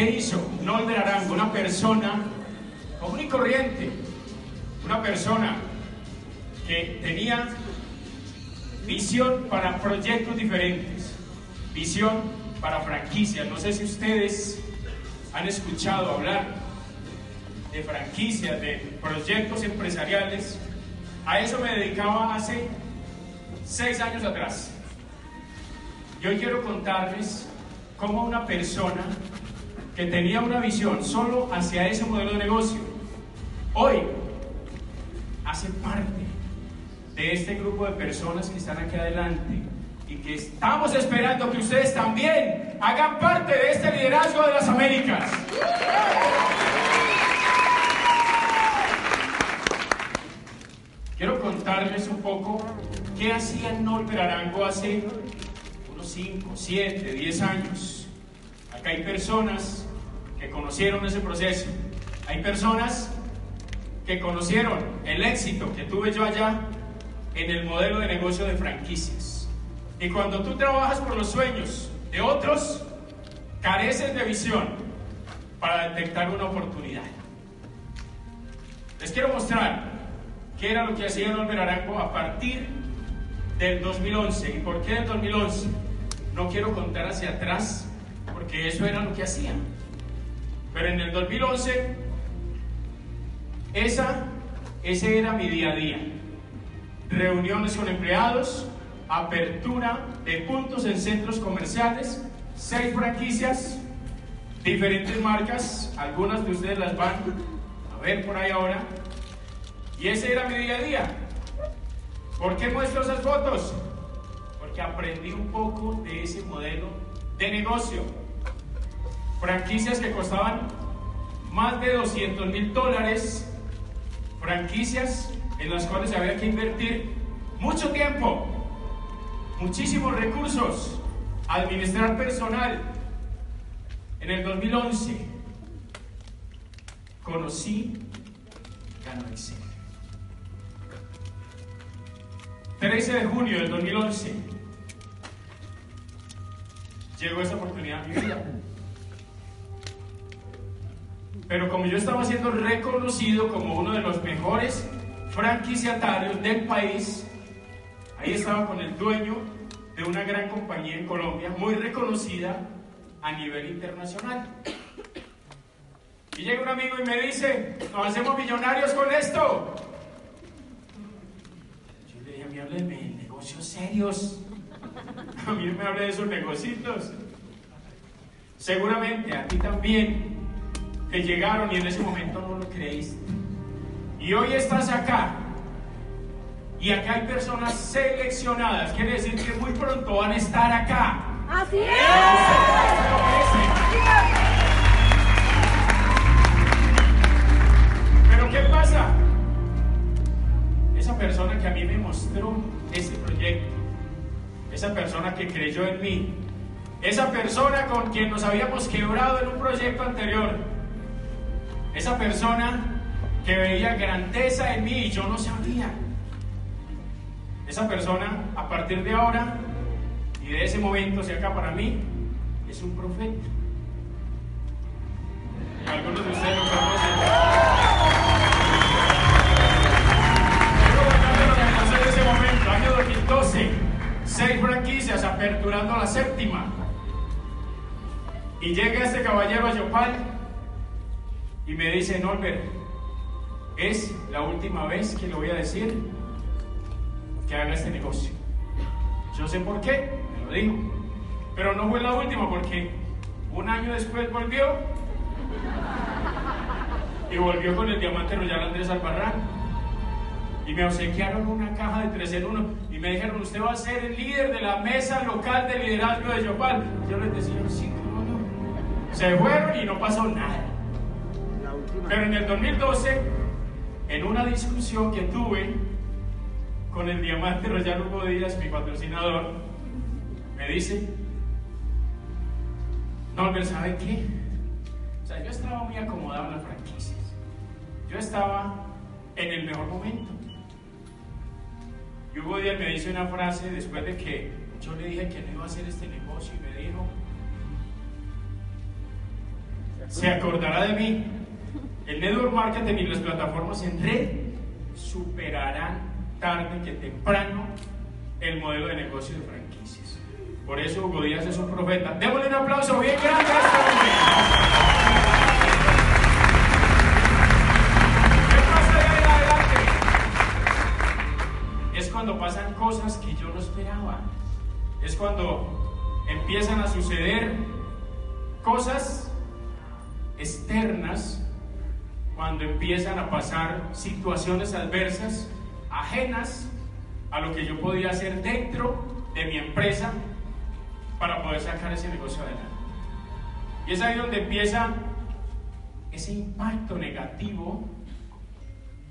qué hizo Nolder Arango, una persona común y corriente, una persona que tenía visión para proyectos diferentes, visión para franquicias. No sé si ustedes han escuchado hablar de franquicias, de proyectos empresariales. A eso me dedicaba hace seis años atrás. Y hoy quiero contarles cómo una persona que tenía una visión solo hacia ese modelo de negocio, hoy hace parte de este grupo de personas que están aquí adelante y que estamos esperando que ustedes también hagan parte de este liderazgo de las Américas. Quiero contarles un poco qué hacía Norbert Arango hace unos 5, 7, 10 años. Acá hay personas que conocieron ese proceso. Hay personas que conocieron el éxito que tuve yo allá en el modelo de negocio de franquicias. Y cuando tú trabajas por los sueños de otros, careces de visión para detectar una oportunidad. Les quiero mostrar qué era lo que hacía Norbert Arango a partir del 2011. ¿Y por qué del 2011? No quiero contar hacia atrás, porque eso era lo que hacían. Pero en el 2011, esa, ese era mi día a día. Reuniones con empleados, apertura de puntos en centros comerciales, seis franquicias, diferentes marcas, algunas de ustedes las van a ver por ahí ahora. Y ese era mi día a día. ¿Por qué muestro esas fotos? Porque aprendí un poco de ese modelo de negocio. Franquicias que costaban más de 200 mil dólares. Franquicias en las cuales había que invertir mucho tiempo, muchísimos recursos, administrar personal. En el 2011 conocí Gano Excel. 13 de junio del 2011 llegó esa oportunidad a mi vida. Pero como yo estaba siendo reconocido como uno de los mejores franquiciatarios del país, ahí estaba con el dueño de una gran compañía en Colombia, muy reconocida a nivel internacional. Y llega un amigo y me dice, nos hacemos millonarios con esto. Yo le dije, a mí de negocios serios. A mí me hable de esos negocios. Seguramente a ti también te llegaron y en ese momento no lo creíste. Y hoy estás acá. Y acá hay personas seleccionadas. Quiere decir que muy pronto van a estar acá. Así es. Pero ¿qué pasa? Esa persona que a mí me mostró ese proyecto, esa persona que creyó en mí, esa persona con quien nos habíamos quebrado en un proyecto anterior, esa persona que veía grandeza en mí y yo no sabía. Esa persona, a partir de ahora y de ese momento hacia acá para mí, es un profeta. Algunos de ustedes lo conocen. En ese momento, año 2012. Seis franquicias aperturando la séptima. Y llega este caballero a Yopal y me dice, Norbert, es la última vez que le voy a decir que haga este negocio. Yo sé por qué, me lo dijo. Pero no fue la última porque un año después volvió y volvió con el diamante Royal Andrés Albarrán. Y me obsequiaron una caja de 3 en 1 y me dijeron, usted va a ser el líder de la mesa local de liderazgo de Yopal. Yo les decía, sí, cómo no. Se fueron y no pasó nada. Pero en el 2012, en una discusión que tuve con el diamante Royal Hugo Díaz, mi patrocinador, me dice, No, pero ¿sabe qué? O sea, yo estaba muy acomodado en las franquicias. Yo estaba en el mejor momento. Y Hugo Díaz me dice una frase después de que yo le dije que no iba a hacer este negocio y me dijo, se acordará de mí. El network marketing y las plataformas en red superarán tarde que temprano el modelo de negocio de franquicias. Por eso Hugo es un profeta. Démosle un aplauso bien grande a este hombre. Es cuando pasan cosas que yo no esperaba. Es cuando empiezan a suceder cosas externas cuando empiezan a pasar situaciones adversas ajenas a lo que yo podía hacer dentro de mi empresa para poder sacar ese negocio adelante. Y es ahí donde empieza ese impacto negativo,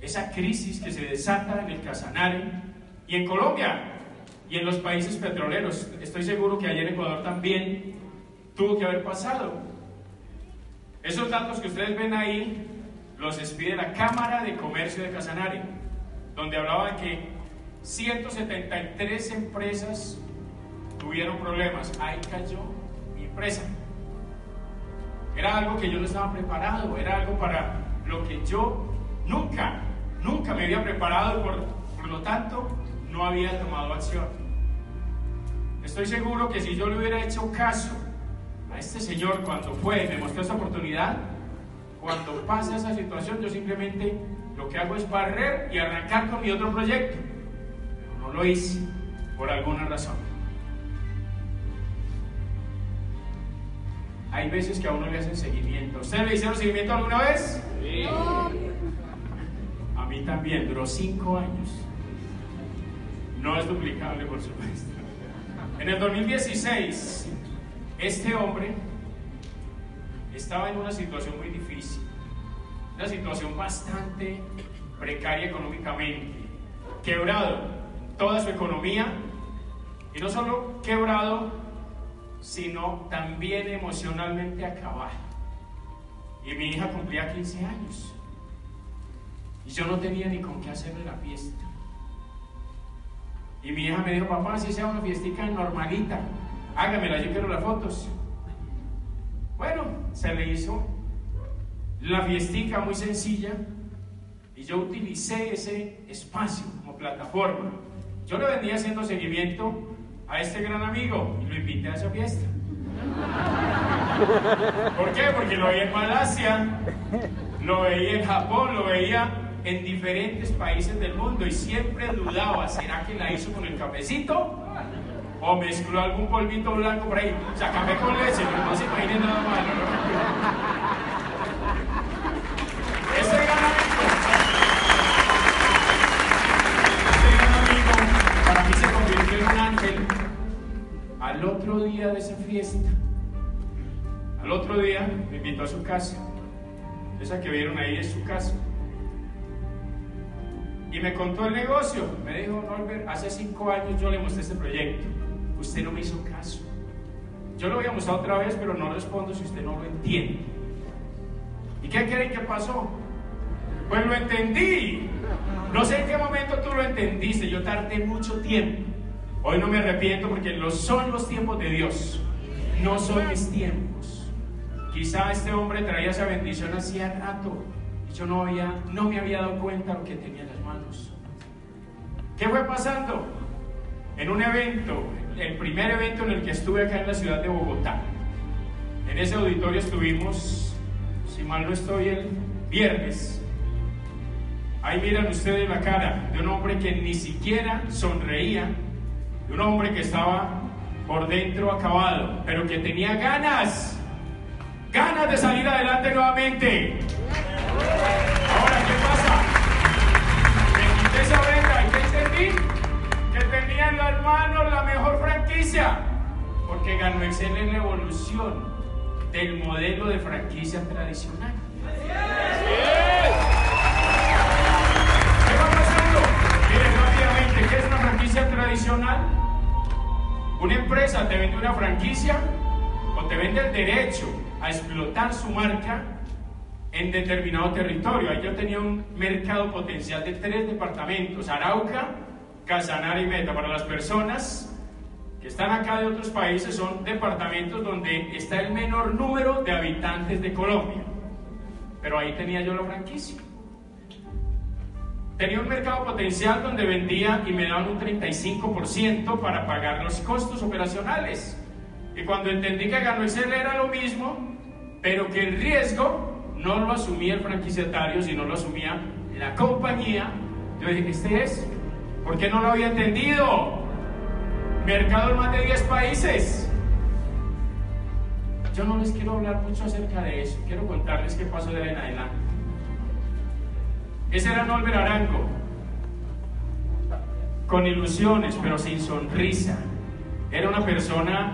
esa crisis que se desata en el Casanare y en Colombia y en los países petroleros. Estoy seguro que allá en Ecuador también tuvo que haber pasado. Esos datos que ustedes ven ahí los expide la Cámara de Comercio de Casanare, donde hablaba que 173 empresas tuvieron problemas. Ahí cayó mi empresa. Era algo que yo no estaba preparado, era algo para lo que yo nunca, nunca me había preparado y por, por lo tanto no había tomado acción. Estoy seguro que si yo le hubiera hecho caso a este señor cuando fue y me mostró esa oportunidad, cuando pasa esa situación yo simplemente lo que hago es barrer y arrancar con mi otro proyecto. Pero no lo hice por alguna razón. Hay veces que a uno le hacen seguimiento. ¿Ustedes le hicieron seguimiento alguna vez? Sí. A mí también, duró cinco años. No es duplicable, por supuesto. En el 2016, este hombre estaba en una situación muy difícil, una situación bastante precaria económicamente, quebrado toda su economía y no solo quebrado, sino también emocionalmente acabado. Y mi hija cumplía 15 años y yo no tenía ni con qué hacerle la fiesta. Y mi hija me dijo, papá, si sea una fiestica normalita, hágamela, yo quiero las fotos. Bueno, se le hizo la fiestica muy sencilla y yo utilicé ese espacio como plataforma. Yo le venía haciendo seguimiento a este gran amigo y lo invité a esa fiesta. ¿Por qué? Porque lo veía en Malasia, lo veía en Japón, lo veía en diferentes países del mundo y siempre dudaba, ¿será que la hizo con el cafecito? O mezcló algún polvito blanco por ahí. O sea, con leche, pero no se imaginen nada malo, ¿no? Ese gran amigo, ese gran amigo, para mí se convirtió en un ángel al otro día de esa fiesta. Al otro día me invitó a su casa. Esa que vieron ahí es su casa. Y me contó el negocio. Me dijo, Norbert, hace cinco años yo le mostré este proyecto. Usted no me hizo caso. Yo lo voy a mostrar otra vez, pero no respondo si usted no lo entiende. ¿Y qué creen que pasó? Pues lo entendí. No sé en qué momento tú lo entendiste. Yo tardé mucho tiempo. Hoy no me arrepiento porque los son los tiempos de Dios. No son mis tiempos. Quizá este hombre traía esa bendición hacía rato y yo no, había, no me había dado cuenta lo que tenía en las manos. ¿Qué fue pasando? En un evento el primer evento en el que estuve acá en la ciudad de Bogotá. En ese auditorio estuvimos, si mal no estoy, el viernes. Ahí miran ustedes la cara de un hombre que ni siquiera sonreía, de un hombre que estaba por dentro acabado, pero que tenía ganas, ganas de salir adelante nuevamente. Ahora, ¿qué pasa? Me quité esa venda y ¿qué entendí? tenía en las manos la mejor franquicia, porque ganó en la evolución del modelo de franquicia tradicional. ¿Qué va pasando? Miren rápidamente, ¿qué es una franquicia tradicional? Una empresa te vende una franquicia o te vende el derecho a explotar su marca en determinado territorio. Ahí yo tenía un mercado potencial de tres departamentos, Arauca, Casanare y Meta. Para las personas que están acá de otros países son departamentos donde está el menor número de habitantes de Colombia. Pero ahí tenía yo la franquicia. Tenía un mercado potencial donde vendía y me daban un 35% para pagar los costos operacionales. Y cuando entendí que ganó Excel era lo mismo, pero que el riesgo no lo asumía el franquiciatario, sino lo asumía la compañía, yo dije, este es. ¿Por qué no lo había entendido? Mercado en más de 10 países. Yo no les quiero hablar mucho acerca de eso, quiero contarles qué pasó de ahí en adelante. Ese era Nolber Arango, con ilusiones, pero sin sonrisa. Era una persona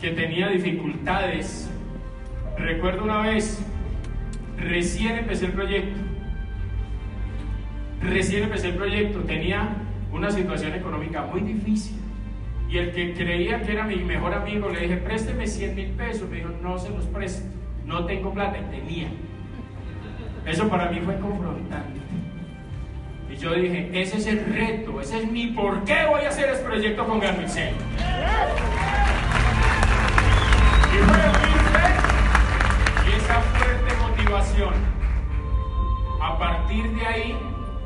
que tenía dificultades. Recuerdo una vez, recién empecé el proyecto, recién empecé el proyecto, tenía una situación económica muy difícil. Y el que creía que era mi mejor amigo le dije, présteme 100 mil pesos. Me dijo, no se los presto, no tengo plata. Y tenía. Eso para mí fue confrontante. Y yo dije, ese es el reto, ese es mi por qué voy a hacer este proyecto con Garmicel. Y fue mi y esa fuerte motivación. A partir de ahí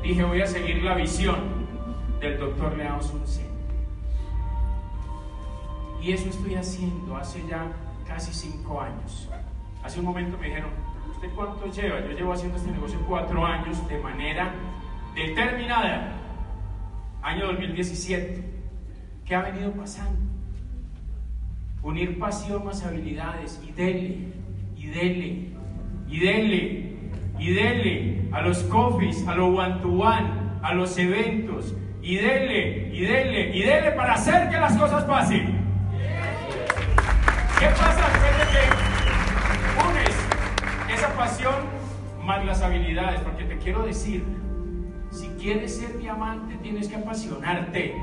dije, voy a seguir la visión del doctor Leao Sunce. Y eso estoy haciendo hace ya casi cinco años. Hace un momento me dijeron, ¿Usted cuánto lleva? Yo llevo haciendo este negocio cuatro años de manera determinada. Año 2017. ¿Qué ha venido pasando? Unir pasión más habilidades y dele, y dele, y dele, y dele a los coffees, a los one to one, a los eventos, y dele, y dele, y dele para hacer que las cosas pasen. ¿Qué pasa después de que unes esa pasión más las habilidades, porque te quiero decir, si quieres ser diamante tienes que apasionarte.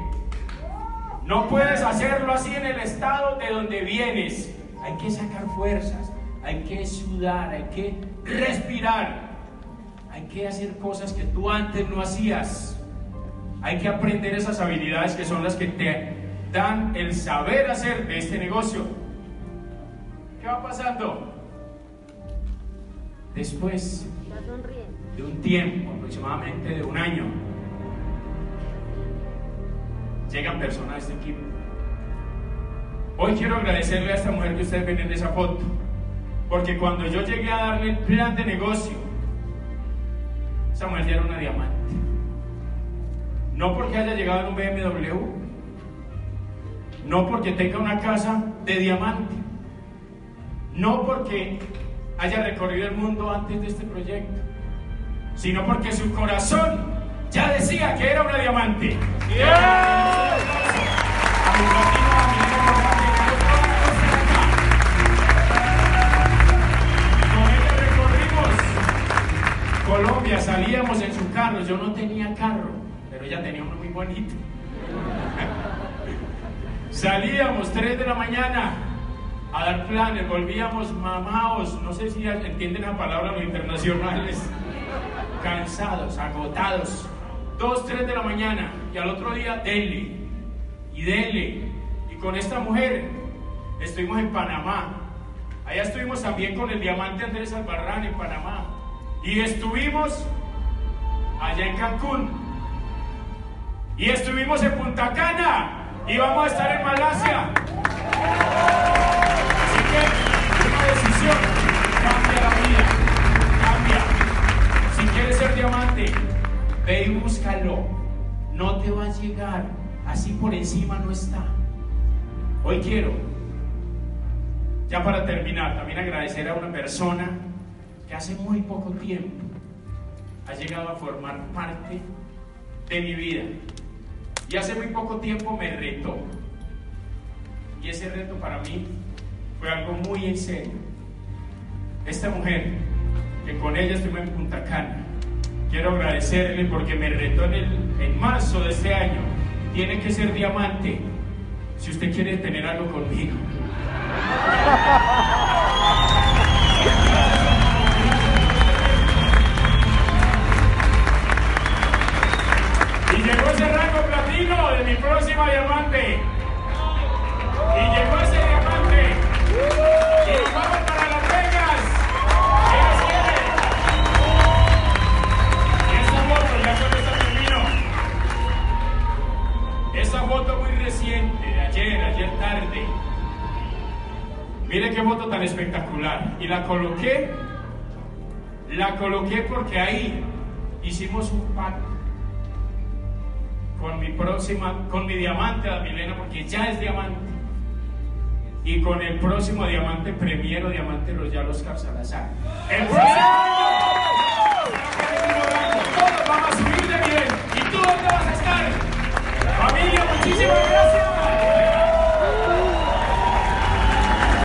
No puedes hacerlo así en el estado de donde vienes. Hay que sacar fuerzas, hay que sudar, hay que respirar, hay que hacer cosas que tú antes no hacías. Hay que aprender esas habilidades que son las que te dan el saber hacer de este negocio. ¿Qué va pasando? Después de un tiempo, aproximadamente de un año, llegan personas de este equipo. Hoy quiero agradecerle a esta mujer que ustedes ven en esa foto, porque cuando yo llegué a darle el plan de negocio, esa mujer ya era una diamante. No porque haya llegado en un BMW, no porque tenga una casa de diamante, no porque haya recorrido el mundo antes de este proyecto, sino porque su corazón ya decía que era una diamante. Colombia, salíamos en su carro, yo no tenía carro, pero ella tenía uno muy bonito. Salíamos 3 de la mañana a dar planes, volvíamos mamados, no sé si entienden la palabra los internacionales, cansados, agotados, 2, 3 de la mañana y al otro día dele y dele. Y con esta mujer estuvimos en Panamá, allá estuvimos también con el diamante Andrés Albarrán en Panamá. Y estuvimos allá en Cancún. Y estuvimos en Punta Cana y vamos a estar en Malasia una decisión cambia la vida, cambia. Si quieres ser diamante, ve y búscalo. No te va a llegar, así por encima no está. Hoy quiero, ya para terminar, también agradecer a una persona que hace muy poco tiempo ha llegado a formar parte de mi vida. Y hace muy poco tiempo me retó. Y ese reto para mí fue algo muy en serio. Esta mujer, que con ella estuve en Punta Cana, quiero agradecerle porque me retó en, el, en marzo de este año. Tiene que ser diamante si usted quiere tener algo conmigo. Mire qué moto tan espectacular. Y la coloqué, la coloqué porque ahí hicimos un pacto con mi próxima, con mi diamante, la Milena, porque ya es diamante. Y con el próximo diamante, premiero diamante, los ya los Salazar. El próximo todos vamos a subir de nivel y todos te vas a estar. Familia, muchísimas gracias.